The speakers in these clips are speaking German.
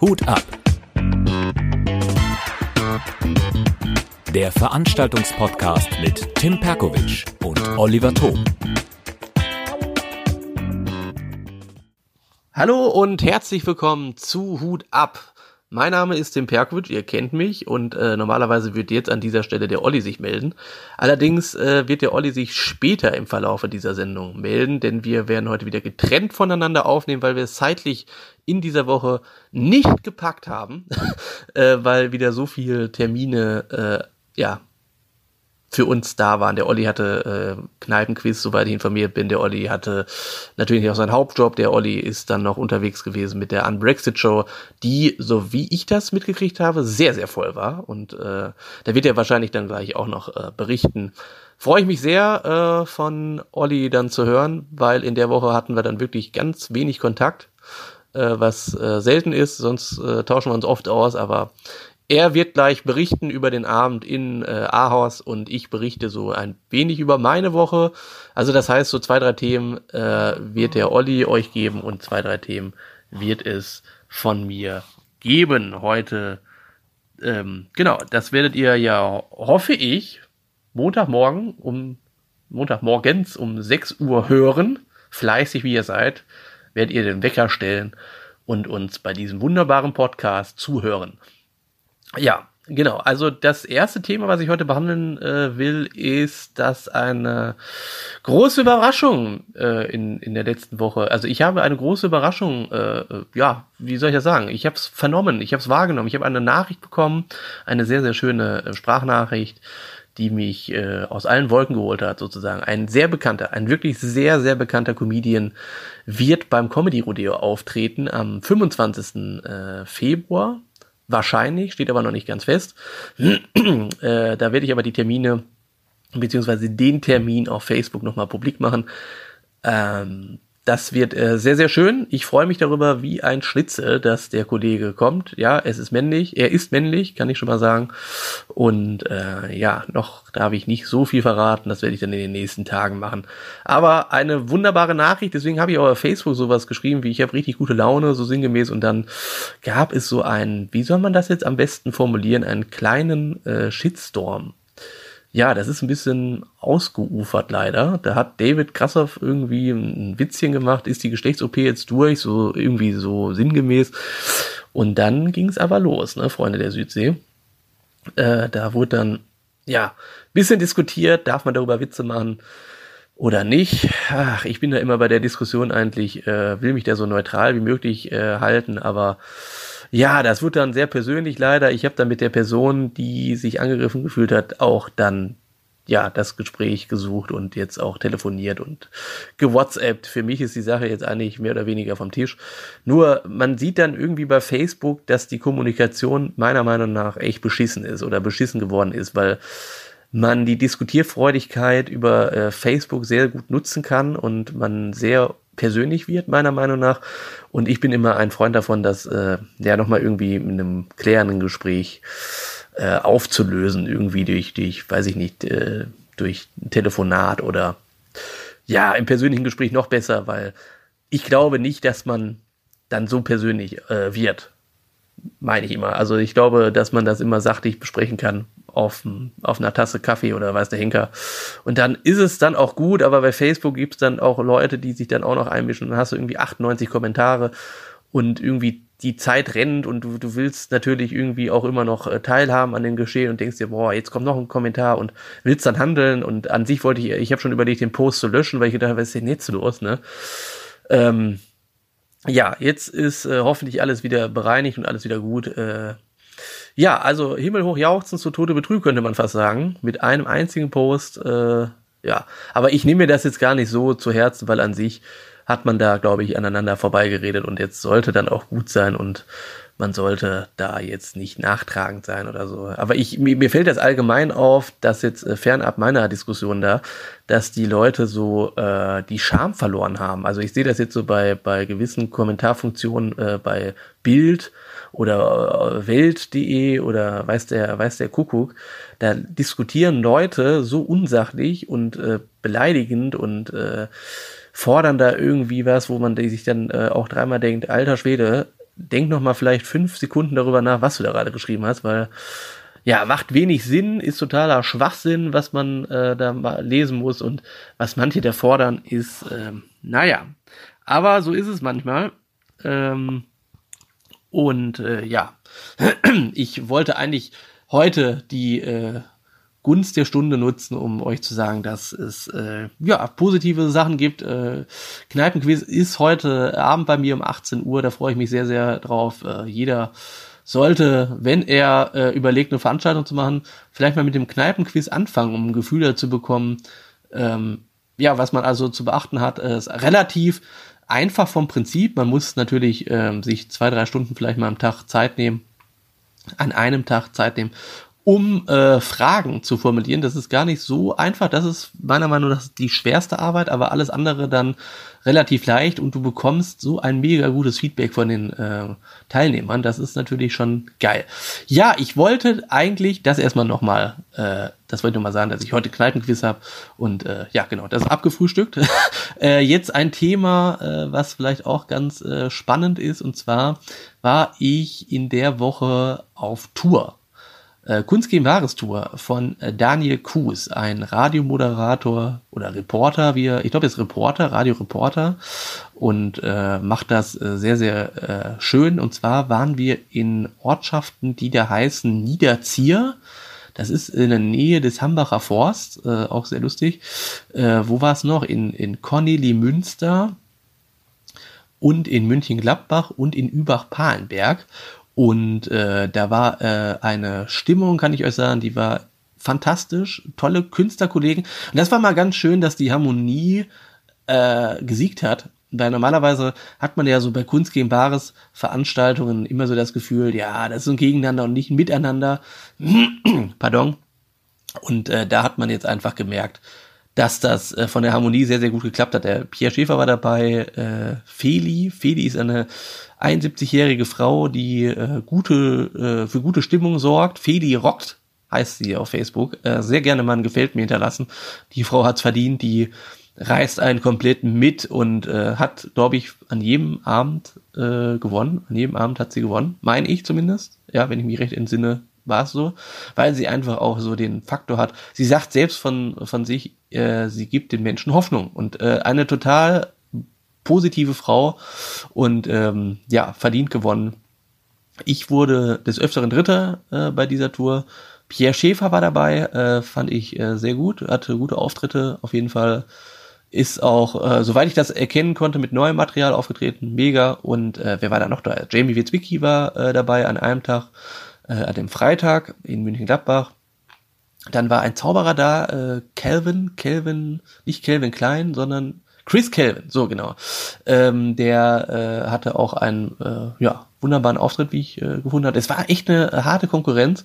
Hut ab. Der Veranstaltungspodcast mit Tim Perkovic und Oliver Thom. Hallo und herzlich willkommen zu Hut ab. Mein Name ist Tim Perkovic, ihr kennt mich und äh, normalerweise wird jetzt an dieser Stelle der Olli sich melden. Allerdings äh, wird der Olli sich später im Verlaufe dieser Sendung melden, denn wir werden heute wieder getrennt voneinander aufnehmen, weil wir es zeitlich in dieser Woche nicht gepackt haben, äh, weil wieder so viele Termine äh, ja für uns da waren. Der Olli hatte äh, Kneipenquiz, soweit ich informiert bin. Der Olli hatte natürlich auch seinen Hauptjob. Der Olli ist dann noch unterwegs gewesen mit der Unbrexit-Show, die, so wie ich das mitgekriegt habe, sehr, sehr voll war. Und äh, da wird er wahrscheinlich dann gleich auch noch äh, berichten. Freue ich mich sehr, äh, von Olli dann zu hören, weil in der Woche hatten wir dann wirklich ganz wenig Kontakt, äh, was äh, selten ist. Sonst äh, tauschen wir uns oft aus, aber er wird gleich berichten über den Abend in äh, Ahaus und ich berichte so ein wenig über meine Woche. Also das heißt, so zwei, drei Themen äh, wird der Olli euch geben und zwei, drei Themen wird es von mir geben heute. Ähm, genau, das werdet ihr ja, hoffe ich, Montagmorgen um Montagmorgens um 6 Uhr hören. Fleißig wie ihr seid, werdet ihr den Wecker stellen und uns bei diesem wunderbaren Podcast zuhören. Ja, genau. Also das erste Thema, was ich heute behandeln äh, will, ist, dass eine große Überraschung äh, in, in der letzten Woche, also ich habe eine große Überraschung, äh, ja, wie soll ich das sagen? Ich habe es vernommen, ich habe es wahrgenommen, ich habe eine Nachricht bekommen, eine sehr, sehr schöne äh, Sprachnachricht, die mich äh, aus allen Wolken geholt hat, sozusagen. Ein sehr bekannter, ein wirklich sehr, sehr bekannter Comedian wird beim Comedy Rodeo auftreten am 25. Äh, Februar Wahrscheinlich, steht aber noch nicht ganz fest. äh, da werde ich aber die Termine beziehungsweise den Termin auf Facebook nochmal publik machen. Ähm, das wird äh, sehr, sehr schön. Ich freue mich darüber wie ein Schnitzel, dass der Kollege kommt. Ja, es ist männlich. Er ist männlich, kann ich schon mal sagen. Und äh, ja, noch darf ich nicht so viel verraten. Das werde ich dann in den nächsten Tagen machen. Aber eine wunderbare Nachricht. Deswegen habe ich auch auf Facebook sowas geschrieben, wie ich habe richtig gute Laune, so sinngemäß. Und dann gab es so einen, wie soll man das jetzt am besten formulieren, einen kleinen äh, Shitstorm ja, das ist ein bisschen ausgeufert leider. Da hat David Krassoff irgendwie ein Witzchen gemacht, ist die Geschlechts-OP jetzt durch, so irgendwie so sinngemäß. Und dann ging es aber los, ne, Freunde der Südsee. Äh, da wurde dann, ja, bisschen diskutiert, darf man darüber Witze machen oder nicht. Ach, ich bin da immer bei der Diskussion eigentlich, äh, will mich da so neutral wie möglich äh, halten, aber ja, das wird dann sehr persönlich leider. Ich habe dann mit der Person, die sich angegriffen gefühlt hat, auch dann ja das Gespräch gesucht und jetzt auch telefoniert und gewhatsappt. Für mich ist die Sache jetzt eigentlich mehr oder weniger vom Tisch. Nur man sieht dann irgendwie bei Facebook, dass die Kommunikation meiner Meinung nach echt beschissen ist oder beschissen geworden ist, weil man die Diskutierfreudigkeit über äh, Facebook sehr gut nutzen kann und man sehr persönlich wird, meiner Meinung nach. Und ich bin immer ein Freund davon, das äh, ja nochmal irgendwie in einem klärenden Gespräch äh, aufzulösen, irgendwie durch, durch, weiß ich nicht, äh, durch ein Telefonat oder ja, im persönlichen Gespräch noch besser, weil ich glaube nicht, dass man dann so persönlich äh, wird meine ich immer. Also ich glaube, dass man das immer sachlich besprechen kann auf, auf einer Tasse Kaffee oder weiß der Henker. Und dann ist es dann auch gut, aber bei Facebook gibt es dann auch Leute, die sich dann auch noch einmischen. Dann hast du irgendwie 98 Kommentare und irgendwie die Zeit rennt und du, du willst natürlich irgendwie auch immer noch äh, teilhaben an dem Geschehen und denkst dir, boah, jetzt kommt noch ein Kommentar und willst dann handeln und an sich wollte ich, ich habe schon überlegt, den Post zu löschen, weil ich gedacht, was ist denn jetzt los, ne? Ähm, ja, jetzt ist äh, hoffentlich alles wieder bereinigt und alles wieder gut. Äh, ja, also himmelhoch jauchzen zu Tode betrügt, könnte man fast sagen. Mit einem einzigen Post. Äh, ja, aber ich nehme mir das jetzt gar nicht so zu Herzen, weil an sich hat man da, glaube ich, aneinander vorbeigeredet und jetzt sollte dann auch gut sein und man sollte da jetzt nicht nachtragend sein oder so. Aber ich, mir, mir fällt das allgemein auf, dass jetzt äh, fernab meiner Diskussion da, dass die Leute so äh, die Scham verloren haben. Also ich sehe das jetzt so bei, bei gewissen Kommentarfunktionen äh, bei Bild oder äh, Welt.de oder weiß der, weiß der Kuckuck. Da diskutieren Leute so unsachlich und äh, beleidigend und äh, fordern da irgendwie was, wo man sich dann äh, auch dreimal denkt, alter Schwede, denk noch mal vielleicht fünf Sekunden darüber nach, was du da gerade geschrieben hast, weil ja, macht wenig Sinn, ist totaler Schwachsinn, was man äh, da mal lesen muss und was manche da fordern, ist, ähm, naja, aber so ist es manchmal. Ähm, und äh, ja, ich wollte eigentlich heute die äh, Gunst der Stunde nutzen, um euch zu sagen, dass es äh, ja positive Sachen gibt. Äh, Kneipenquiz ist heute Abend bei mir um 18 Uhr, da freue ich mich sehr, sehr drauf. Äh, jeder sollte, wenn er äh, überlegt, eine Veranstaltung zu machen, vielleicht mal mit dem Kneipenquiz anfangen, um ein Gefühl dazu bekommen, ähm, ja, was man also zu beachten hat. Äh, ist relativ einfach vom Prinzip. Man muss natürlich ähm, sich zwei, drei Stunden vielleicht mal am Tag Zeit nehmen, an einem Tag Zeit nehmen, um äh, Fragen zu formulieren. Das ist gar nicht so einfach. Das ist meiner Meinung nach die schwerste Arbeit, aber alles andere dann relativ leicht und du bekommst so ein mega gutes Feedback von den äh, Teilnehmern. Das ist natürlich schon geil. Ja, ich wollte eigentlich das erstmal nochmal, äh, das wollte ich nochmal sagen, dass ich heute Kneipenquiz habe und äh, ja, genau, das ist abgefrühstückt. äh, jetzt ein Thema, äh, was vielleicht auch ganz äh, spannend ist und zwar war ich in der Woche auf Tour äh, Kunst gegen Wahres Tour von äh, Daniel Kuhs, ein Radiomoderator oder Reporter, wie er, ich glaube, er ist Reporter, Radioreporter und äh, macht das äh, sehr, sehr äh, schön. Und zwar waren wir in Ortschaften, die da heißen Niederzier. Das ist in der Nähe des Hambacher Forst, äh, auch sehr lustig. Äh, wo war es noch? In, in Corneli Münster und in München-Gladbach und in Übach-Palenberg. Und äh, da war äh, eine Stimmung, kann ich euch sagen, die war fantastisch, tolle Künstlerkollegen. Und das war mal ganz schön, dass die Harmonie äh, gesiegt hat. Weil normalerweise hat man ja so bei Kunst gegen Bares Veranstaltungen immer so das Gefühl, ja, das ist ein Gegeneinander und nicht ein Miteinander. Pardon. Und äh, da hat man jetzt einfach gemerkt, dass das äh, von der Harmonie sehr, sehr gut geklappt hat. Der Pierre Schäfer war dabei, äh, Feli. Feli ist eine 71-jährige Frau, die äh, gute, äh, für gute Stimmung sorgt. Feli rockt, heißt sie auf Facebook. Äh, sehr gerne mal ein Gefällt mir hinterlassen. Die Frau hat's verdient, die reißt einen komplett mit und äh, hat, glaube ich, an jedem Abend äh, gewonnen. An jedem Abend hat sie gewonnen, meine ich zumindest. Ja, wenn ich mich recht entsinne, war es so, weil sie einfach auch so den Faktor hat. Sie sagt selbst von, von sich, äh, sie gibt den Menschen Hoffnung und äh, eine total positive Frau und ähm, ja, verdient gewonnen. Ich wurde des Öfteren Dritter äh, bei dieser Tour. Pierre Schäfer war dabei, äh, fand ich äh, sehr gut, hatte gute Auftritte, auf jeden Fall. Ist auch, äh, soweit ich das erkennen konnte, mit neuem Material aufgetreten, mega. Und äh, wer war da noch da? Jamie Witzwicki war äh, dabei an einem Tag äh, an dem Freitag in München-Gladbach. Dann war ein Zauberer da, äh, Calvin, Calvin, nicht Calvin Klein, sondern Chris Calvin, so genau. Ähm, der äh, hatte auch einen äh, ja, wunderbaren Auftritt, wie ich äh, gefunden habe. Es war echt eine harte Konkurrenz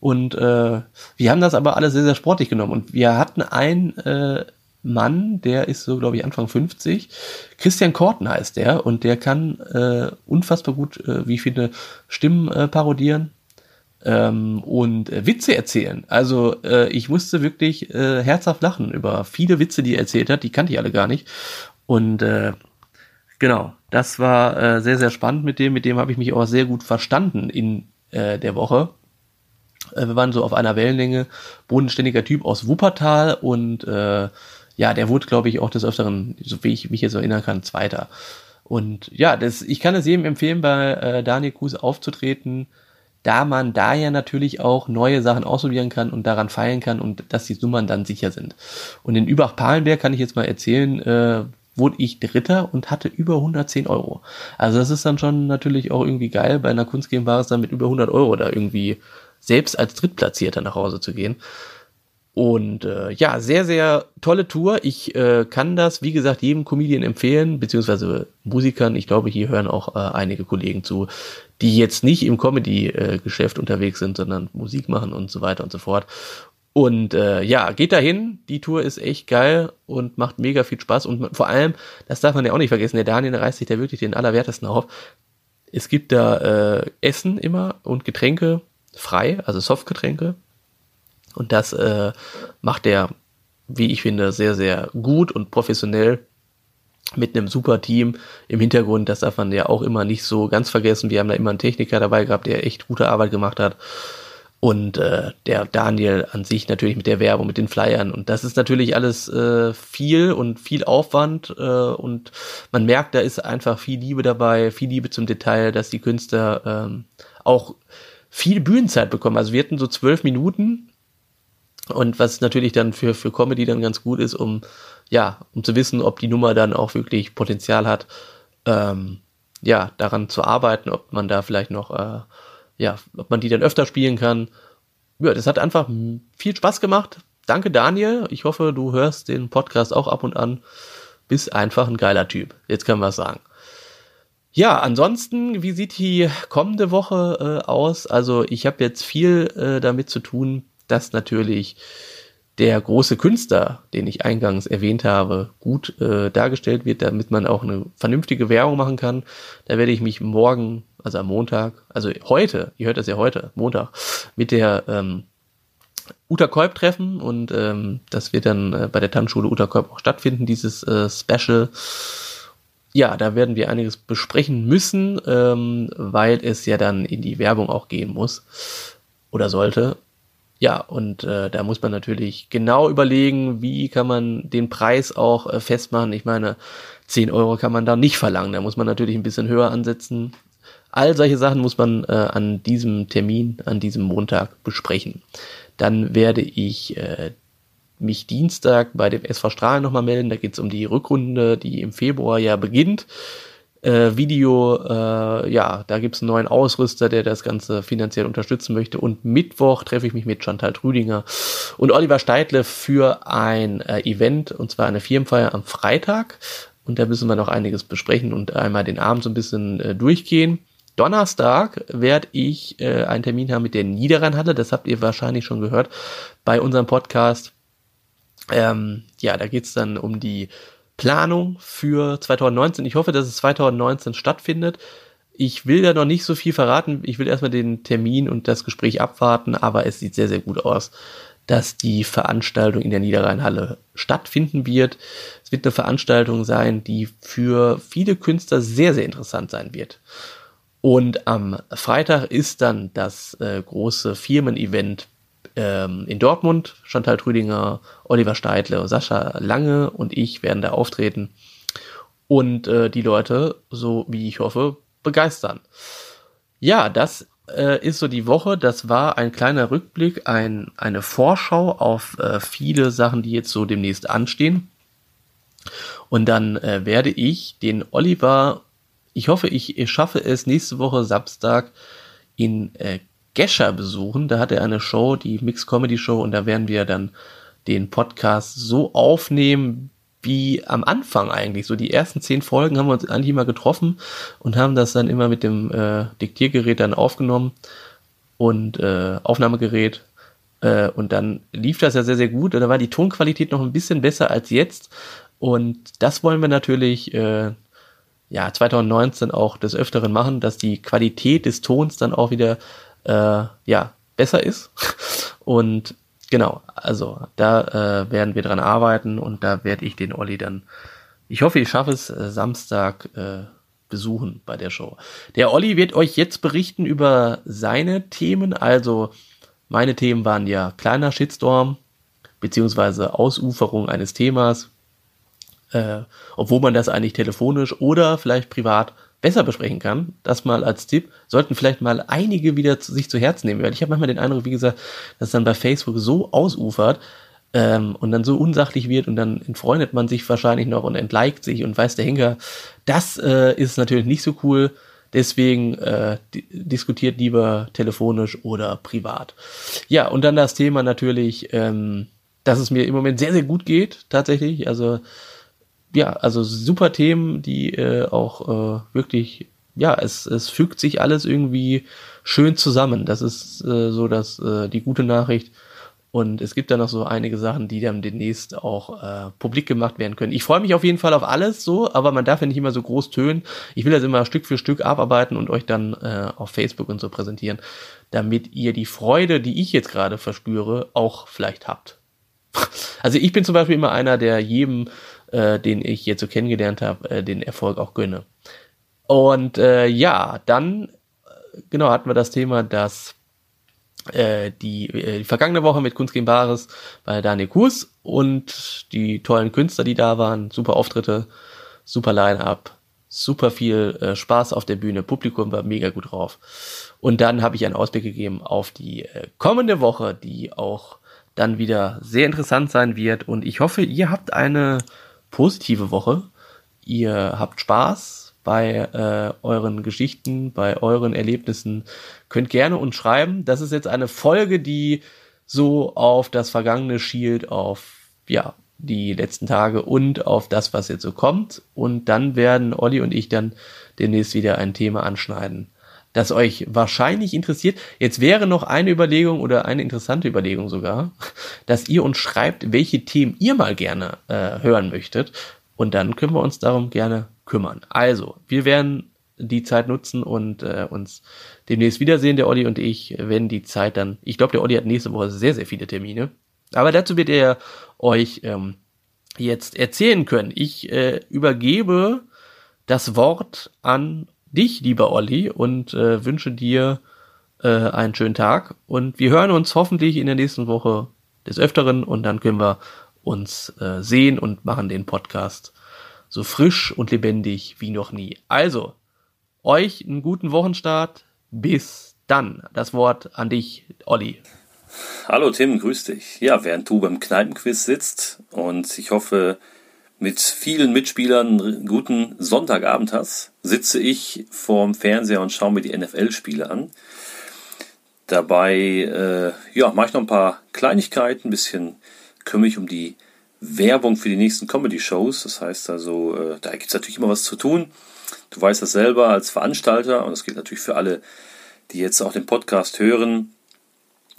und äh, wir haben das aber alle sehr, sehr sportlich genommen. Und wir hatten einen äh, Mann, der ist so, glaube ich, Anfang 50. Christian Korten heißt der und der kann äh, unfassbar gut, äh, wie ich finde, Stimmen äh, parodieren ähm, und äh, Witze erzählen. Also äh, ich musste wirklich äh, herzhaft lachen über viele Witze, die er erzählt hat. Die kannte ich alle gar nicht. Und äh, genau, das war äh, sehr, sehr spannend mit dem. Mit dem habe ich mich auch sehr gut verstanden in äh, der Woche. Äh, wir waren so auf einer Wellenlänge. Bodenständiger Typ aus Wuppertal und äh, ja, der wurde, glaube ich, auch des Öfteren, so wie ich mich jetzt erinnern kann, Zweiter. Und ja, das, ich kann es jedem empfehlen, bei äh, Daniel Kuhs aufzutreten da man da ja natürlich auch neue Sachen ausprobieren kann und daran feilen kann und dass die Nummern dann sicher sind. Und in Übach-Palenberg kann ich jetzt mal erzählen, äh, wurde ich Dritter und hatte über 110 Euro. Also das ist dann schon natürlich auch irgendwie geil, bei einer Kunst GmbH dann mit über 100 Euro da irgendwie selbst als Drittplatzierter nach Hause zu gehen. Und äh, ja, sehr, sehr tolle Tour. Ich äh, kann das, wie gesagt, jedem Comedian empfehlen, beziehungsweise Musikern. Ich glaube, hier hören auch äh, einige Kollegen zu, die jetzt nicht im Comedy-Geschäft unterwegs sind, sondern Musik machen und so weiter und so fort. Und äh, ja, geht dahin. Die Tour ist echt geil und macht mega viel Spaß. Und vor allem, das darf man ja auch nicht vergessen, der Daniel reißt sich da wirklich den Allerwertesten auf. Es gibt da äh, Essen immer und Getränke frei, also Softgetränke und das äh, macht er, wie ich finde, sehr, sehr gut und professionell. mit einem super Team im Hintergrund. Das darf man ja auch immer nicht so ganz vergessen. Wir haben da immer einen Techniker dabei gehabt, der echt gute Arbeit gemacht hat. Und äh, der Daniel an sich natürlich mit der Werbung, mit den Flyern. Und das ist natürlich alles äh, viel und viel Aufwand. Äh, und man merkt, da ist einfach viel Liebe dabei, viel Liebe zum Detail, dass die Künstler ähm, auch viel Bühnenzeit bekommen. Also wir hatten so zwölf Minuten. Und was natürlich dann für, für Comedy dann ganz gut ist, um, ja, um zu wissen, ob die Nummer dann auch wirklich Potenzial hat, ähm, ja, daran zu arbeiten, ob man da vielleicht noch äh, ja, ob man die dann öfter spielen kann. Ja, das hat einfach viel Spaß gemacht. Danke, Daniel. Ich hoffe, du hörst den Podcast auch ab und an. Bist einfach ein geiler Typ. Jetzt können wir es sagen. Ja, ansonsten, wie sieht die kommende Woche äh, aus? Also ich habe jetzt viel äh, damit zu tun, dass natürlich der große Künstler, den ich eingangs erwähnt habe, gut äh, dargestellt wird, damit man auch eine vernünftige Werbung machen kann. Da werde ich mich morgen also am Montag, also heute, ihr hört das ja heute, Montag, mit der ähm, Uta Kolb treffen und ähm, das wird dann äh, bei der Tanzschule Uta Kolb auch stattfinden, dieses äh, Special. Ja, da werden wir einiges besprechen müssen, ähm, weil es ja dann in die Werbung auch gehen muss oder sollte. Ja, und äh, da muss man natürlich genau überlegen, wie kann man den Preis auch äh, festmachen. Ich meine, 10 Euro kann man da nicht verlangen. Da muss man natürlich ein bisschen höher ansetzen. All solche Sachen muss man äh, an diesem Termin, an diesem Montag besprechen. Dann werde ich äh, mich Dienstag bei dem SV Strahlen nochmal melden. Da geht es um die Rückrunde, die im Februar ja beginnt. Äh, Video, äh, ja, da gibt es einen neuen Ausrüster, der das Ganze finanziell unterstützen möchte. Und Mittwoch treffe ich mich mit Chantal Trüdinger und Oliver Steidle für ein äh, Event, und zwar eine Firmenfeier am Freitag. Und da müssen wir noch einiges besprechen und einmal den Abend so ein bisschen äh, durchgehen. Donnerstag werde ich äh, einen Termin haben mit der Niederrheinhalle. Das habt ihr wahrscheinlich schon gehört bei unserem Podcast. Ähm, ja, da geht's dann um die Planung für 2019. Ich hoffe, dass es 2019 stattfindet. Ich will da noch nicht so viel verraten. Ich will erstmal den Termin und das Gespräch abwarten, aber es sieht sehr, sehr gut aus, dass die Veranstaltung in der Niederrheinhalle stattfinden wird. Es wird eine Veranstaltung sein, die für viele Künstler sehr, sehr interessant sein wird. Und am Freitag ist dann das äh, große Firmen-Event ähm, in Dortmund. Chantal Trüdinger, Oliver Steidle, Sascha Lange und ich werden da auftreten und äh, die Leute, so wie ich hoffe, begeistern. Ja, das äh, ist so die Woche. Das war ein kleiner Rückblick, ein, eine Vorschau auf äh, viele Sachen, die jetzt so demnächst anstehen. Und dann äh, werde ich den Oliver ich hoffe, ich schaffe es nächste Woche Samstag in äh, Gescher besuchen. Da hat er eine Show, die Mix Comedy Show, und da werden wir dann den Podcast so aufnehmen, wie am Anfang eigentlich. So die ersten zehn Folgen haben wir uns eigentlich immer getroffen und haben das dann immer mit dem äh, Diktiergerät dann aufgenommen und äh, Aufnahmegerät. Äh, und dann lief das ja sehr, sehr gut. Da war die Tonqualität noch ein bisschen besser als jetzt. Und das wollen wir natürlich äh, ja, 2019 auch des Öfteren machen, dass die Qualität des Tons dann auch wieder äh, ja, besser ist. Und genau, also da äh, werden wir dran arbeiten und da werde ich den Olli dann, ich hoffe, ich schaffe es, äh, Samstag äh, besuchen bei der Show. Der Olli wird euch jetzt berichten über seine Themen. Also meine Themen waren ja kleiner Shitstorm, beziehungsweise Ausuferung eines Themas, äh, obwohl man das eigentlich telefonisch oder vielleicht privat besser besprechen kann. Das mal als Tipp. Sollten vielleicht mal einige wieder zu, sich zu Herzen nehmen, weil ich habe manchmal den Eindruck, wie gesagt, dass dann bei Facebook so ausufert ähm, und dann so unsachlich wird und dann entfreundet man sich wahrscheinlich noch und entliked sich und weiß der Henker. Das äh, ist natürlich nicht so cool. Deswegen äh, diskutiert lieber telefonisch oder privat. Ja, und dann das Thema natürlich, ähm, dass es mir im Moment sehr, sehr gut geht, tatsächlich. Also ja, also super Themen, die äh, auch äh, wirklich, ja, es, es fügt sich alles irgendwie schön zusammen. Das ist äh, so dass äh, die gute Nachricht. Und es gibt da noch so einige Sachen, die dann demnächst auch äh, publik gemacht werden können. Ich freue mich auf jeden Fall auf alles so, aber man darf ja nicht immer so groß tönen. Ich will das immer Stück für Stück abarbeiten und euch dann äh, auf Facebook und so präsentieren, damit ihr die Freude, die ich jetzt gerade verspüre, auch vielleicht habt. Also ich bin zum Beispiel immer einer, der jedem äh, den ich jetzt so kennengelernt habe, äh, den Erfolg auch gönne. Und äh, ja, dann äh, genau hatten wir das Thema, dass äh, die, äh, die vergangene Woche mit Kunst gegen Bares bei Daniel Kurs und die tollen Künstler, die da waren, super Auftritte, super Line-up, super viel äh, Spaß auf der Bühne, Publikum war mega gut drauf. Und dann habe ich einen Ausblick gegeben auf die äh, kommende Woche, die auch dann wieder sehr interessant sein wird. Und ich hoffe, ihr habt eine positive Woche. Ihr habt Spaß bei äh, euren Geschichten, bei euren Erlebnissen. Könnt gerne uns schreiben. Das ist jetzt eine Folge, die so auf das Vergangene schielt, auf ja, die letzten Tage und auf das, was jetzt so kommt. Und dann werden Olli und ich dann demnächst wieder ein Thema anschneiden, das euch wahrscheinlich interessiert. Jetzt wäre noch eine Überlegung oder eine interessante Überlegung sogar, dass ihr uns schreibt, welche Themen ihr mal gerne äh, hören möchtet. Und dann können wir uns darum gerne kümmern. Also, wir werden die Zeit nutzen und äh, uns demnächst wiedersehen, der Olli und ich, wenn die Zeit dann, ich glaube, der Olli hat nächste Woche sehr, sehr viele Termine. Aber dazu wird er euch ähm, jetzt erzählen können. Ich äh, übergebe das Wort an dich, lieber Olli, und äh, wünsche dir äh, einen schönen Tag. Und wir hören uns hoffentlich in der nächsten Woche des Öfteren und dann können wir uns äh, sehen und machen den Podcast so frisch und lebendig wie noch nie. Also, euch einen guten Wochenstart. Bis dann. Das Wort an dich, Olli. Hallo Tim, grüß dich. Ja, während du beim Kneipenquiz sitzt und ich hoffe, mit vielen Mitspielern einen guten Sonntagabend hast, sitze ich vorm Fernseher und schaue mir die NFL-Spiele an. Dabei äh, ja, mache ich noch ein paar Kleinigkeiten, ein bisschen kümmere mich um die Werbung für die nächsten Comedy-Shows. Das heißt also, äh, da gibt es natürlich immer was zu tun. Du weißt das selber als Veranstalter und das gilt natürlich für alle, die jetzt auch den Podcast hören.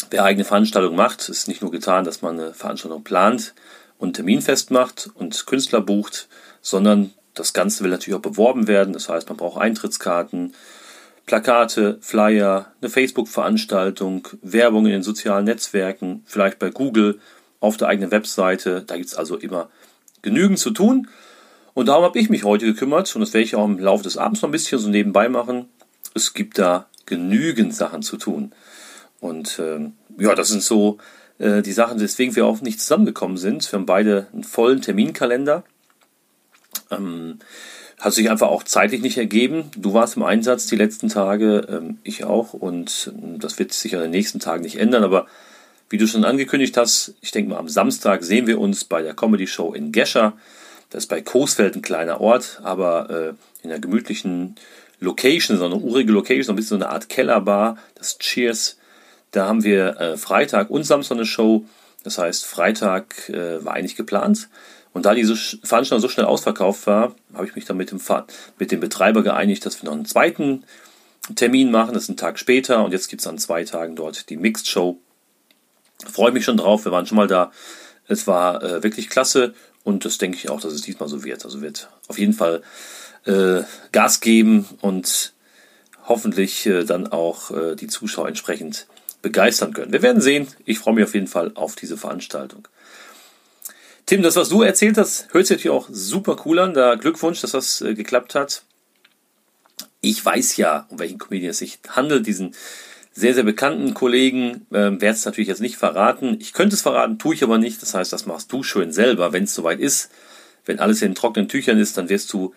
Wer eigene Veranstaltung macht, ist nicht nur getan, dass man eine Veranstaltung plant, und Termin festmacht und Künstler bucht, sondern das Ganze will natürlich auch beworben werden. Das heißt, man braucht Eintrittskarten, Plakate, Flyer, eine Facebook-Veranstaltung, Werbung in den sozialen Netzwerken, vielleicht bei Google, auf der eigenen Webseite. Da gibt es also immer genügend zu tun. Und darum habe ich mich heute gekümmert und das werde ich auch im Laufe des Abends noch ein bisschen so nebenbei machen. Es gibt da genügend Sachen zu tun. Und ähm, ja, das sind so äh, die Sachen, weswegen wir auch nicht zusammengekommen sind. Wir haben beide einen vollen Terminkalender. Ähm, hat sich einfach auch zeitlich nicht ergeben. Du warst im Einsatz die letzten Tage, ähm, ich auch. Und ähm, das wird sich an den nächsten Tagen nicht ändern. Aber wie du schon angekündigt hast, ich denke mal, am Samstag sehen wir uns bei der Comedy Show in Gescher. Das ist bei Coesfeld ein kleiner Ort, aber äh, in einer gemütlichen Location, so eine urige Location, so ein bisschen so eine Art Kellerbar, das Cheers da haben wir äh, Freitag und Samstag eine Show. Das heißt, Freitag äh, war eigentlich geplant. Und da diese Veranstaltung so schnell ausverkauft war, habe ich mich dann mit dem, mit dem Betreiber geeinigt, dass wir noch einen zweiten Termin machen. Das ist ein Tag später. Und jetzt gibt es an zwei Tagen dort die Mixed Show. Freue mich schon drauf. Wir waren schon mal da. Es war äh, wirklich klasse. Und das denke ich auch, dass es diesmal so wird. Also wird auf jeden Fall äh, Gas geben und hoffentlich äh, dann auch äh, die Zuschauer entsprechend begeistern können. Wir werden sehen. Ich freue mich auf jeden Fall auf diese Veranstaltung. Tim, das, was du erzählt hast, hört sich natürlich auch super cool an. Da Glückwunsch, dass das äh, geklappt hat. Ich weiß ja, um welchen Comedian es sich handelt, diesen sehr, sehr bekannten Kollegen. Ähm, Werde es natürlich jetzt nicht verraten. Ich könnte es verraten, tue ich aber nicht. Das heißt, das machst du schön selber, wenn es soweit ist. Wenn alles in trockenen Tüchern ist, dann wirst du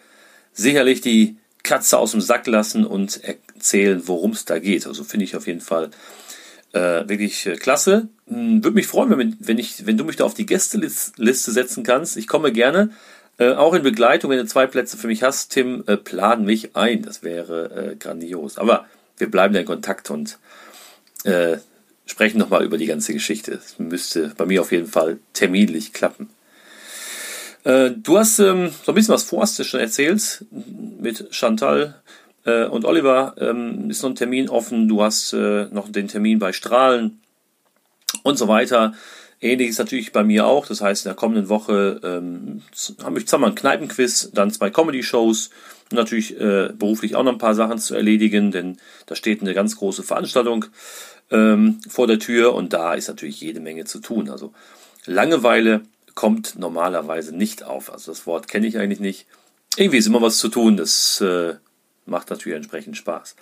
sicherlich die Katze aus dem Sack lassen und erzählen, worum es da geht. Also finde ich auf jeden Fall äh, wirklich äh, klasse. Hm, Würde mich freuen, wenn, wenn, ich, wenn du mich da auf die Gästeliste setzen kannst. Ich komme gerne. Äh, auch in Begleitung, wenn du zwei Plätze für mich hast, Tim, äh, plan mich ein. Das wäre äh, grandios. Aber wir bleiben ja in Kontakt und äh, sprechen nochmal über die ganze Geschichte. Es müsste bei mir auf jeden Fall terminlich klappen. Äh, du hast ähm, so ein bisschen was du schon erzählt, mit Chantal äh, und Oliver, ähm, ist noch ein Termin offen, du hast äh, noch den Termin bei Strahlen und so weiter. Ähnliches natürlich bei mir auch. Das heißt, in der kommenden Woche ähm, habe ich zweimal ein Kneipenquiz, dann zwei Comedy-Shows und natürlich äh, beruflich auch noch ein paar Sachen zu erledigen, denn da steht eine ganz große Veranstaltung ähm, vor der Tür und da ist natürlich jede Menge zu tun. Also Langeweile kommt normalerweise nicht auf. Also das Wort kenne ich eigentlich nicht. Irgendwie ist immer was zu tun, das äh, macht natürlich entsprechend Spaß.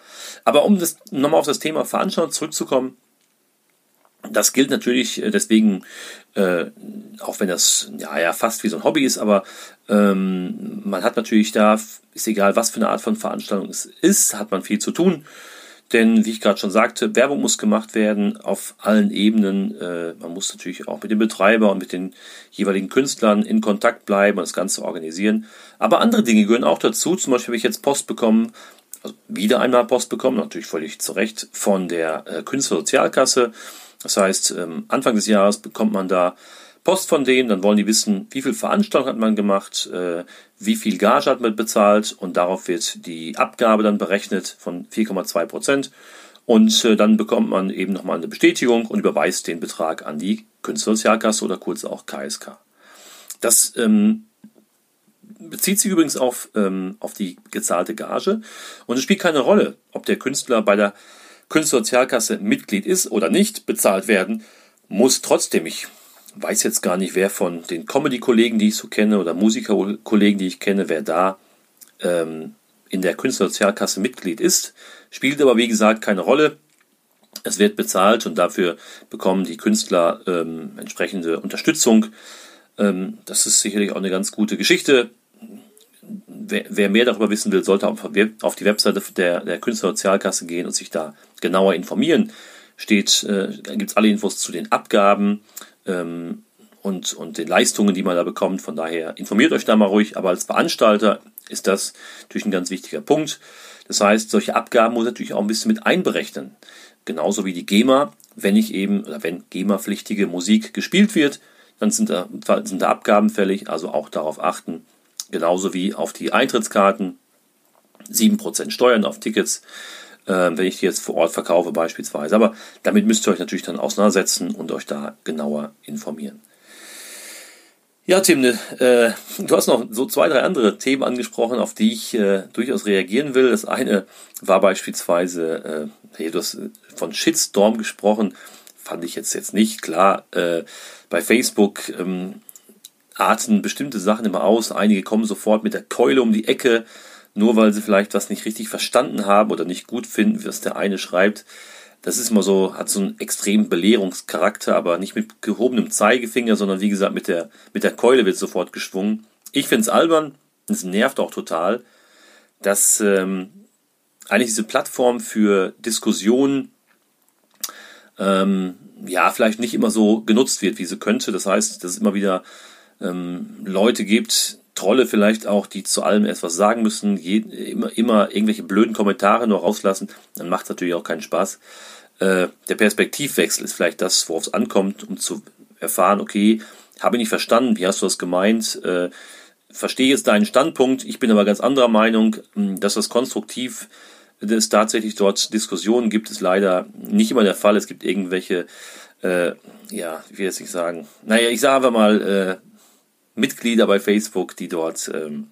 Aber um das nochmal auf das Thema Veranstaltung zurückzukommen, das gilt natürlich äh, deswegen, äh, auch wenn das ja, ja fast wie so ein Hobby ist, aber ähm, man hat natürlich da, ist egal was für eine Art von Veranstaltung es ist, hat man viel zu tun. Denn wie ich gerade schon sagte, Werbung muss gemacht werden auf allen Ebenen. Äh, man muss natürlich auch mit dem Betreiber und mit den jeweiligen Künstlern in Kontakt bleiben und das Ganze organisieren. Aber andere Dinge gehören auch dazu. Zum Beispiel habe ich jetzt Post bekommen, also wieder einmal Post bekommen, natürlich völlig zu Recht, von der äh, Künstlersozialkasse. Das heißt, ähm, Anfang des Jahres bekommt man da Post von denen, dann wollen die wissen, wie viel Veranstaltung hat man gemacht, äh, wie viel Gage hat man bezahlt und darauf wird die Abgabe dann berechnet von 4,2 Prozent. Und äh, dann bekommt man eben nochmal eine Bestätigung und überweist den Betrag an die Künstlersozialkasse oder kurz auch KSK. Das ähm, bezieht sich übrigens auf, ähm, auf die gezahlte Gage und es spielt keine Rolle, ob der Künstler bei der Künstlersozialkasse Mitglied ist oder nicht, bezahlt werden muss trotzdem. Ich weiß jetzt gar nicht, wer von den Comedy-Kollegen, die ich so kenne, oder Musiker-Kollegen, die ich kenne, wer da ähm, in der Künstlersozialkasse Mitglied ist. Spielt aber, wie gesagt, keine Rolle. Es wird bezahlt und dafür bekommen die Künstler ähm, entsprechende Unterstützung. Ähm, das ist sicherlich auch eine ganz gute Geschichte. Wer, wer, mehr darüber wissen will, sollte auf, die Webseite der, der Künstlersozialkasse gehen und sich da genauer informieren. Steht, äh, gibt es alle Infos zu den Abgaben, ähm, und, und den Leistungen, die man da bekommt. Von daher informiert euch da mal ruhig. Aber als Veranstalter ist das natürlich ein ganz wichtiger Punkt. Das heißt, solche Abgaben muss natürlich auch ein bisschen mit einberechnen. Genauso wie die GEMA, wenn ich eben, oder wenn GEMA-pflichtige Musik gespielt wird, dann sind da, sind da Abgaben fällig, also auch darauf achten. Genauso wie auf die Eintrittskarten, 7% Steuern auf Tickets, wenn ich die jetzt vor Ort verkaufe beispielsweise. Aber damit müsst ihr euch natürlich dann auseinandersetzen und euch da genauer informieren. Ja, Tim, äh, du hast noch so zwei, drei andere Themen angesprochen, auf die ich äh, durchaus reagieren will. Das eine war beispielsweise, äh, du hast von Shitstorm gesprochen, fand ich jetzt, jetzt nicht. Klar, äh, bei Facebook ähm, arten bestimmte Sachen immer aus. Einige kommen sofort mit der Keule um die Ecke nur weil sie vielleicht was nicht richtig verstanden haben oder nicht gut finden, was der eine schreibt. Das ist immer so, hat so einen extremen Belehrungscharakter, aber nicht mit gehobenem Zeigefinger, sondern wie gesagt, mit der, mit der Keule wird sofort geschwungen. Ich finde es albern, es nervt auch total, dass ähm, eigentlich diese Plattform für Diskussionen ähm, ja vielleicht nicht immer so genutzt wird, wie sie könnte. Das heißt, dass es immer wieder ähm, Leute gibt, Trolle vielleicht auch, die zu allem etwas sagen müssen, je, immer, immer irgendwelche blöden Kommentare nur rauslassen, dann macht es natürlich auch keinen Spaß. Äh, der Perspektivwechsel ist vielleicht das, worauf es ankommt, um zu erfahren, okay, habe ich nicht verstanden, wie hast du das gemeint, äh, verstehe jetzt deinen Standpunkt, ich bin aber ganz anderer Meinung, hm, dass das konstruktiv es tatsächlich dort Diskussionen gibt, ist leider nicht immer der Fall. Es gibt irgendwelche, äh, ja, ich will jetzt nicht sagen, naja, ich sage einfach mal, äh, Mitglieder bei Facebook, die dort ähm,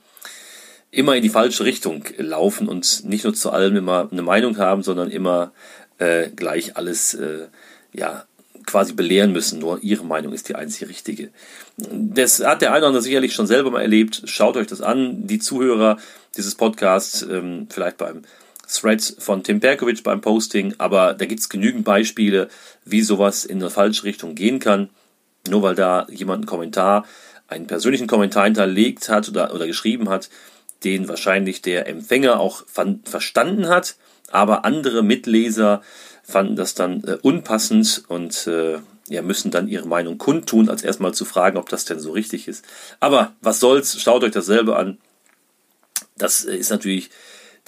immer in die falsche Richtung laufen und nicht nur zu allem immer eine Meinung haben, sondern immer äh, gleich alles äh, ja quasi belehren müssen. Nur ihre Meinung ist die einzige richtige. Das hat der eine oder andere sicherlich schon selber mal erlebt. Schaut euch das an. Die Zuhörer dieses Podcasts, ähm, vielleicht beim Thread von Tim Perkovic beim Posting, aber da gibt es genügend Beispiele, wie sowas in eine falsche Richtung gehen kann. Nur weil da jemand einen Kommentar einen persönlichen Kommentar hinterlegt hat oder, oder geschrieben hat, den wahrscheinlich der Empfänger auch verstanden hat, aber andere Mitleser fanden das dann äh, unpassend und äh, ja, müssen dann ihre Meinung kundtun, als erstmal zu fragen, ob das denn so richtig ist. Aber was soll's, schaut euch dasselbe an. Das ist natürlich,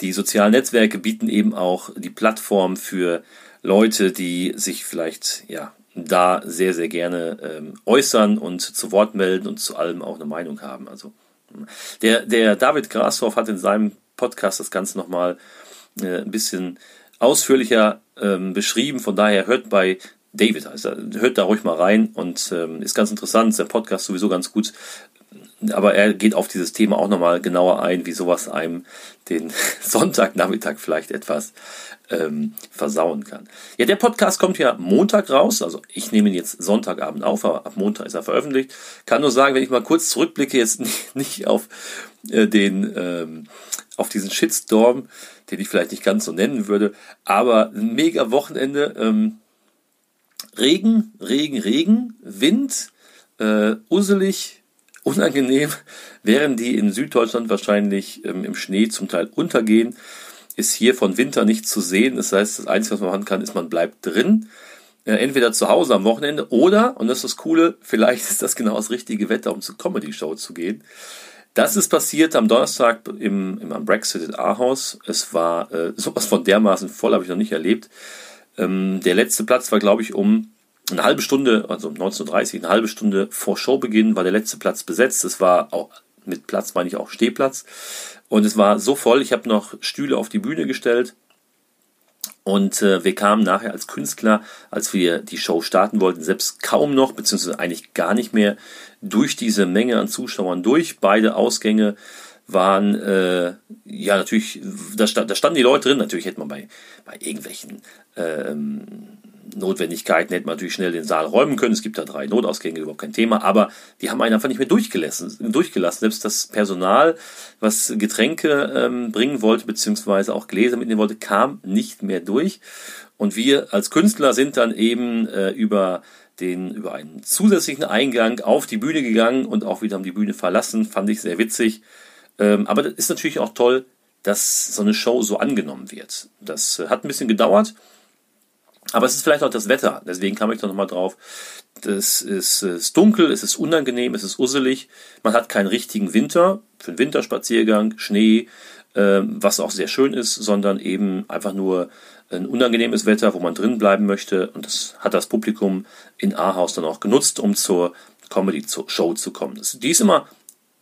die sozialen Netzwerke bieten eben auch die Plattform für Leute, die sich vielleicht ja da sehr, sehr gerne ähm, äußern und zu Wort melden und zu allem auch eine Meinung haben. Also der, der David Grashoff hat in seinem Podcast das Ganze nochmal äh, ein bisschen ausführlicher ähm, beschrieben. Von daher hört bei David, also hört da ruhig mal rein und ähm, ist ganz interessant. Sein Podcast sowieso ganz gut. Aber er geht auf dieses Thema auch nochmal genauer ein, wie sowas einem den Sonntagnachmittag vielleicht etwas ähm, versauen kann. Ja, der Podcast kommt ja Montag raus, also ich nehme ihn jetzt Sonntagabend auf, aber ab Montag ist er veröffentlicht. Kann nur sagen, wenn ich mal kurz zurückblicke, jetzt nicht, nicht auf äh, den, ähm, auf diesen Shitstorm, den ich vielleicht nicht ganz so nennen würde, aber ein mega Wochenende, ähm, Regen, Regen, Regen, Wind, äh, uselig, unangenehm, während die in Süddeutschland wahrscheinlich ähm, im Schnee zum Teil untergehen, ist hier von Winter nicht zu sehen. Das heißt, das Einzige, was man machen kann, ist, man bleibt drin. Äh, entweder zu Hause am Wochenende oder, und das ist das Coole, vielleicht ist das genau das richtige Wetter, um zur Comedy-Show zu gehen. Das ist passiert am Donnerstag im, im am Brexit in Ahaus. Es war äh, sowas von dermaßen voll, habe ich noch nicht erlebt. Ähm, der letzte Platz war, glaube ich, um eine halbe Stunde, also um 19.30 Uhr, eine halbe Stunde vor Showbeginn war der letzte Platz besetzt. Es war auch mit Platz meine ich auch Stehplatz. Und es war so voll, ich habe noch Stühle auf die Bühne gestellt. Und äh, wir kamen nachher als Künstler, als wir die Show starten wollten, selbst kaum noch, beziehungsweise eigentlich gar nicht mehr durch diese Menge an Zuschauern durch. Beide Ausgänge waren, äh, ja, natürlich, da, da standen die Leute drin. Natürlich hätte man bei, bei irgendwelchen ähm, Notwendigkeiten hätte man natürlich schnell den Saal räumen können. Es gibt da drei Notausgänge, überhaupt kein Thema. Aber die haben einen einfach nicht mehr durchgelassen. durchgelassen. Selbst das Personal, was Getränke ähm, bringen wollte, beziehungsweise auch Gläser mitnehmen wollte, kam nicht mehr durch. Und wir als Künstler sind dann eben äh, über den über einen zusätzlichen Eingang auf die Bühne gegangen und auch wieder haben die Bühne verlassen. Fand ich sehr witzig. Ähm, aber das ist natürlich auch toll, dass so eine Show so angenommen wird. Das äh, hat ein bisschen gedauert. Aber es ist vielleicht auch das Wetter, deswegen kam ich da nochmal drauf. Das ist, ist dunkel, es ist unangenehm, es ist usselig. Man hat keinen richtigen Winter für einen Winterspaziergang, Schnee, äh, was auch sehr schön ist, sondern eben einfach nur ein unangenehmes Wetter, wo man drin bleiben möchte. Und das hat das Publikum in Ahaus dann auch genutzt, um zur Comedy-Show zu kommen. Die ist immer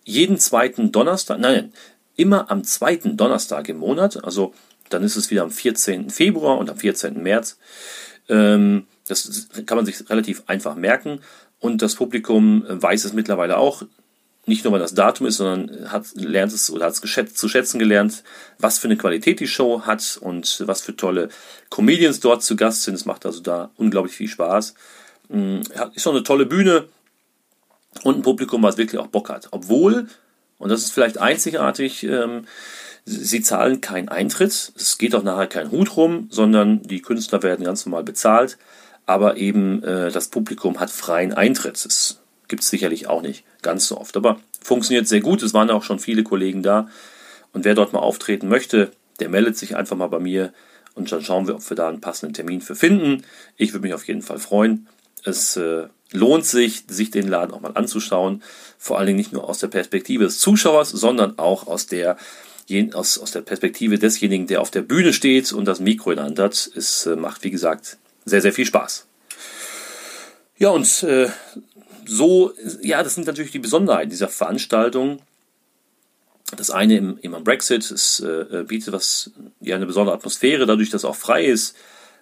jeden zweiten Donnerstag, nein, immer am zweiten Donnerstag im Monat, also dann ist es wieder am 14. Februar und am 14. März. Ähm, das kann man sich relativ einfach merken. Und das Publikum weiß es mittlerweile auch. Nicht nur, weil das Datum ist, sondern hat, lernt es oder hat es geschätzt, zu schätzen gelernt, was für eine Qualität die Show hat und was für tolle Comedians dort zu Gast sind. Es macht also da unglaublich viel Spaß. Mm, ist schon eine tolle Bühne und ein Publikum, was wirklich auch Bock hat. Obwohl, und das ist vielleicht einzigartig, ähm, Sie zahlen keinen Eintritt, es geht auch nachher kein Hut rum, sondern die Künstler werden ganz normal bezahlt, aber eben äh, das Publikum hat freien Eintritt. Das gibt es sicherlich auch nicht ganz so oft, aber funktioniert sehr gut. Es waren auch schon viele Kollegen da und wer dort mal auftreten möchte, der meldet sich einfach mal bei mir und dann schauen wir, ob wir da einen passenden Termin für finden. Ich würde mich auf jeden Fall freuen. Es äh, lohnt sich, sich den Laden auch mal anzuschauen. Vor allen Dingen nicht nur aus der Perspektive des Zuschauers, sondern auch aus der aus, aus der Perspektive desjenigen, der auf der Bühne steht und das Mikro in der Hand hat. Es äh, macht, wie gesagt, sehr, sehr viel Spaß. Ja, und äh, so, ja, das sind natürlich die Besonderheiten dieser Veranstaltung. Das eine im, im Brexit, es äh, bietet was, ja, eine besondere Atmosphäre, dadurch, dass es auch frei ist.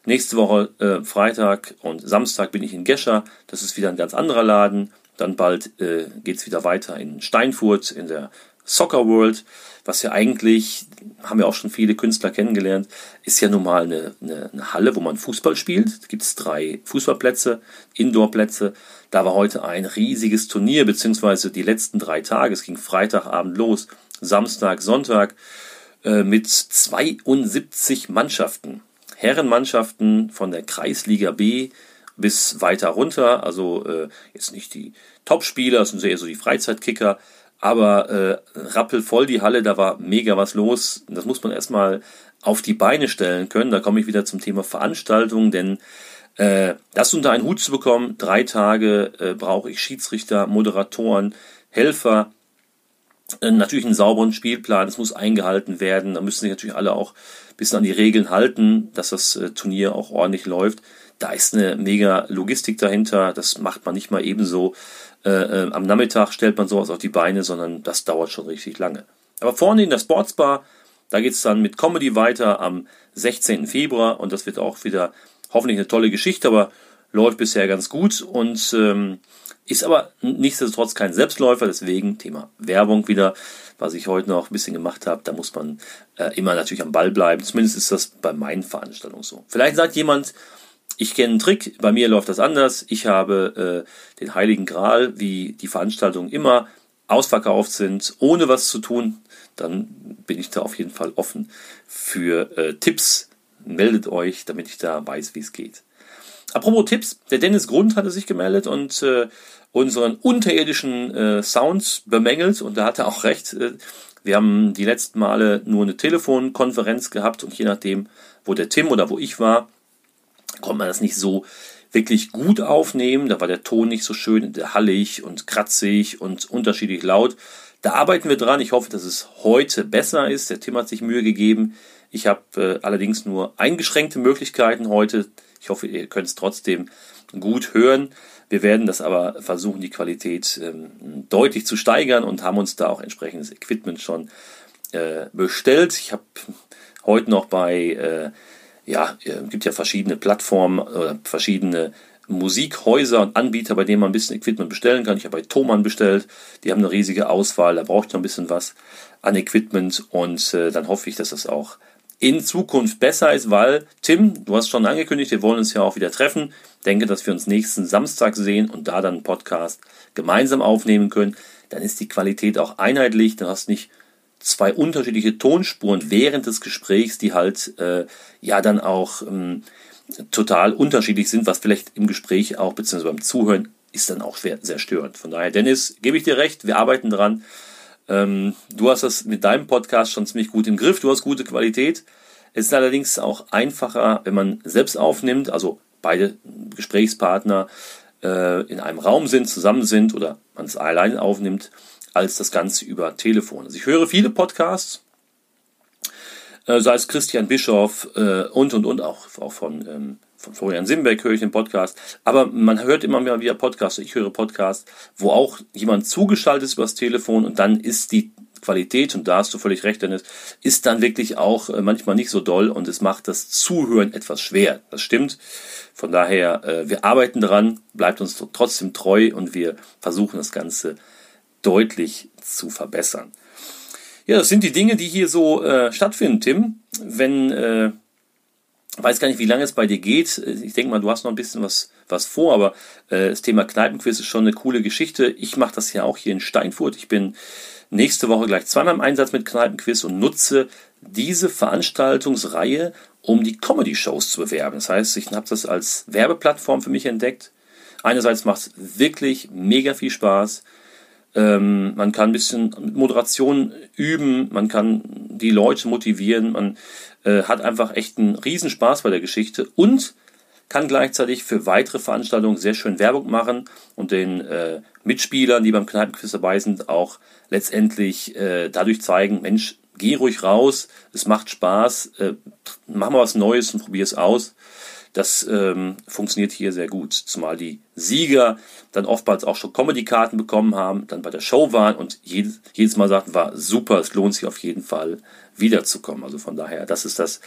Nächste Woche äh, Freitag und Samstag bin ich in Gescher. Das ist wieder ein ganz anderer Laden. Dann bald äh, geht es wieder weiter in Steinfurt in der Soccer World, was ja eigentlich, haben wir auch schon viele Künstler kennengelernt, ist ja nun mal eine, eine, eine Halle, wo man Fußball spielt. Da gibt es drei Fußballplätze, Indoorplätze. Da war heute ein riesiges Turnier, beziehungsweise die letzten drei Tage. Es ging Freitagabend los, Samstag, Sonntag äh, mit 72 Mannschaften. Herrenmannschaften von der Kreisliga B bis weiter runter. Also äh, jetzt nicht die Topspieler, das sind eher so die Freizeitkicker, aber äh, rappelvoll die Halle, da war mega was los. Das muss man erstmal auf die Beine stellen können. Da komme ich wieder zum Thema Veranstaltung, denn äh, das unter einen Hut zu bekommen, drei Tage äh, brauche ich Schiedsrichter, Moderatoren, Helfer, äh, natürlich einen sauberen Spielplan, es muss eingehalten werden. Da müssen sich natürlich alle auch ein bisschen an die Regeln halten, dass das äh, Turnier auch ordentlich läuft. Da ist eine mega Logistik dahinter, das macht man nicht mal ebenso äh, äh, am Nachmittag stellt man sowas auf die Beine, sondern das dauert schon richtig lange. Aber vorne in der Sportsbar, da geht es dann mit Comedy weiter am 16. Februar und das wird auch wieder hoffentlich eine tolle Geschichte, aber läuft bisher ganz gut und ähm, ist aber nichtsdestotrotz kein Selbstläufer, deswegen Thema Werbung wieder, was ich heute noch ein bisschen gemacht habe. Da muss man äh, immer natürlich am Ball bleiben. Zumindest ist das bei meinen Veranstaltungen so. Vielleicht sagt jemand, ich kenne einen Trick, bei mir läuft das anders. Ich habe äh, den Heiligen Gral, wie die Veranstaltungen immer ausverkauft sind, ohne was zu tun. Dann bin ich da auf jeden Fall offen für äh, Tipps. Meldet euch, damit ich da weiß, wie es geht. Apropos Tipps, der Dennis Grund hatte sich gemeldet und äh, unseren unterirdischen äh, Sound bemängelt und da hat er auch recht. Äh, wir haben die letzten Male nur eine Telefonkonferenz gehabt und je nachdem, wo der Tim oder wo ich war, konnte man das nicht so wirklich gut aufnehmen. Da war der Ton nicht so schön, hallig und kratzig und unterschiedlich laut. Da arbeiten wir dran. Ich hoffe, dass es heute besser ist. Der Tim hat sich Mühe gegeben. Ich habe äh, allerdings nur eingeschränkte Möglichkeiten heute. Ich hoffe, ihr könnt es trotzdem gut hören. Wir werden das aber versuchen, die Qualität ähm, deutlich zu steigern und haben uns da auch entsprechendes Equipment schon äh, bestellt. Ich habe heute noch bei äh, ja, es äh, gibt ja verschiedene Plattformen oder verschiedene Musikhäuser und Anbieter, bei denen man ein bisschen Equipment bestellen kann. Ich habe bei Thomann bestellt, die haben eine riesige Auswahl, da braucht noch ein bisschen was an Equipment und äh, dann hoffe ich, dass das auch in Zukunft besser ist, weil Tim, du hast schon angekündigt, wir wollen uns ja auch wieder treffen. Denke, dass wir uns nächsten Samstag sehen und da dann einen Podcast gemeinsam aufnehmen können. Dann ist die Qualität auch einheitlich. Du hast nicht zwei unterschiedliche Tonspuren während des Gesprächs, die halt äh, ja dann auch ähm, total unterschiedlich sind, was vielleicht im Gespräch auch, beziehungsweise beim Zuhören, ist dann auch sehr, sehr störend. Von daher, Dennis, gebe ich dir recht, wir arbeiten dran. Ähm, du hast das mit deinem Podcast schon ziemlich gut im Griff, du hast gute Qualität. Es ist allerdings auch einfacher, wenn man selbst aufnimmt, also beide Gesprächspartner äh, in einem Raum sind, zusammen sind oder man es allein aufnimmt als das Ganze über Telefon. Also ich höre viele Podcasts, äh, sei es Christian Bischoff äh, und und und auch, auch von, ähm, von Florian Simbeck höre ich den Podcast. Aber man hört immer mehr wieder Podcasts. Ich höre Podcasts, wo auch jemand zugeschaltet ist übers Telefon und dann ist die Qualität, und da hast du völlig recht, Dennis, ist dann wirklich auch äh, manchmal nicht so doll und es macht das Zuhören etwas schwer. Das stimmt. Von daher, äh, wir arbeiten dran, bleibt uns trotzdem treu und wir versuchen das Ganze deutlich zu verbessern. Ja, das sind die Dinge, die hier so äh, stattfinden, Tim. Wenn, äh, weiß gar nicht, wie lange es bei dir geht. Ich denke mal, du hast noch ein bisschen was, was vor, aber äh, das Thema Kneipenquiz ist schon eine coole Geschichte. Ich mache das ja auch hier in Steinfurt. Ich bin nächste Woche gleich zweimal im Einsatz mit Kneipenquiz und nutze diese Veranstaltungsreihe, um die Comedy-Shows zu bewerben. Das heißt, ich habe das als Werbeplattform für mich entdeckt. Einerseits macht es wirklich mega viel Spaß. Ähm, man kann ein bisschen Moderation üben, man kann die Leute motivieren, man äh, hat einfach echt einen Riesenspaß bei der Geschichte und kann gleichzeitig für weitere Veranstaltungen sehr schön Werbung machen und den äh, Mitspielern, die beim Kneipenquiz dabei sind, auch letztendlich äh, dadurch zeigen, Mensch, geh ruhig raus, es macht Spaß, äh, mach mal was Neues und probier es aus. Das ähm, funktioniert hier sehr gut, zumal die Sieger dann oftmals auch schon Comedy-Karten bekommen haben, dann bei der Show waren und jedes, jedes Mal sagten, war super, es lohnt sich auf jeden Fall wiederzukommen. Also von daher, das ist das,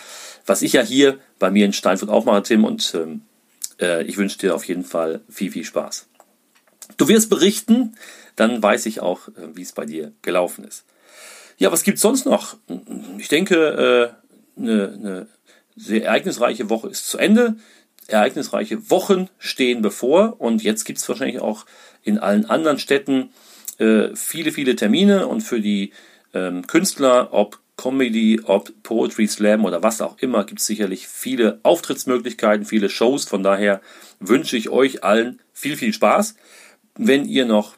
was ich ja hier bei mir in Steinfurt auch mache, Tim, und ähm, äh, ich wünsche dir auf jeden Fall viel, viel Spaß. Du wirst berichten, dann weiß ich auch, äh, wie es bei dir gelaufen ist. Ja, was gibt's sonst noch? Ich denke, äh, eine, eine sehr ereignisreiche Woche ist zu Ende. Ereignisreiche Wochen stehen bevor und jetzt gibt es wahrscheinlich auch in allen anderen Städten äh, viele, viele Termine und für die ähm, Künstler, ob Comedy, ob Poetry Slam oder was auch immer, gibt es sicherlich viele Auftrittsmöglichkeiten, viele Shows. Von daher wünsche ich euch allen viel, viel Spaß. Wenn ihr noch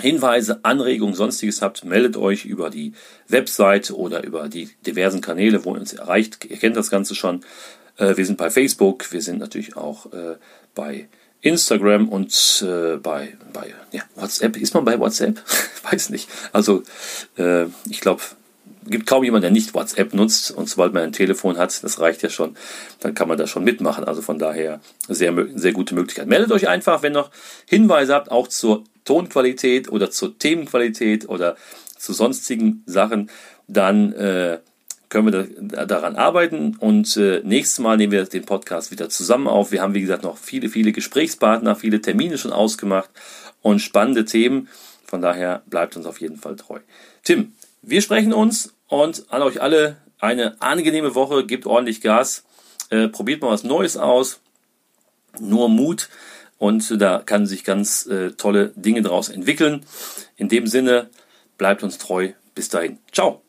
Hinweise, Anregungen, sonstiges habt, meldet euch über die Webseite oder über die diversen Kanäle, wo ihr uns erreicht. Ihr kennt das Ganze schon. Äh, wir sind bei Facebook, wir sind natürlich auch äh, bei Instagram und äh, bei, bei ja, WhatsApp. Ist man bei WhatsApp? Weiß nicht. Also ich glaube, gibt kaum jemand, der nicht WhatsApp nutzt und sobald man ein Telefon hat, das reicht ja schon, dann kann man da schon mitmachen. Also von daher sehr, sehr gute Möglichkeit. Meldet euch einfach, wenn noch Hinweise habt, auch zur Tonqualität oder zur Themenqualität oder zu sonstigen Sachen, dann äh, können wir daran arbeiten und äh, nächstes Mal nehmen wir den Podcast wieder zusammen auf. Wir haben, wie gesagt, noch viele, viele Gesprächspartner, viele Termine schon ausgemacht und spannende Themen. Von daher bleibt uns auf jeden Fall treu. Tim, wir sprechen uns und an euch alle eine angenehme Woche. Gebt ordentlich Gas. Äh, probiert mal was Neues aus. Nur Mut und da kann sich ganz äh, tolle Dinge daraus entwickeln. In dem Sinne, bleibt uns treu. Bis dahin. Ciao.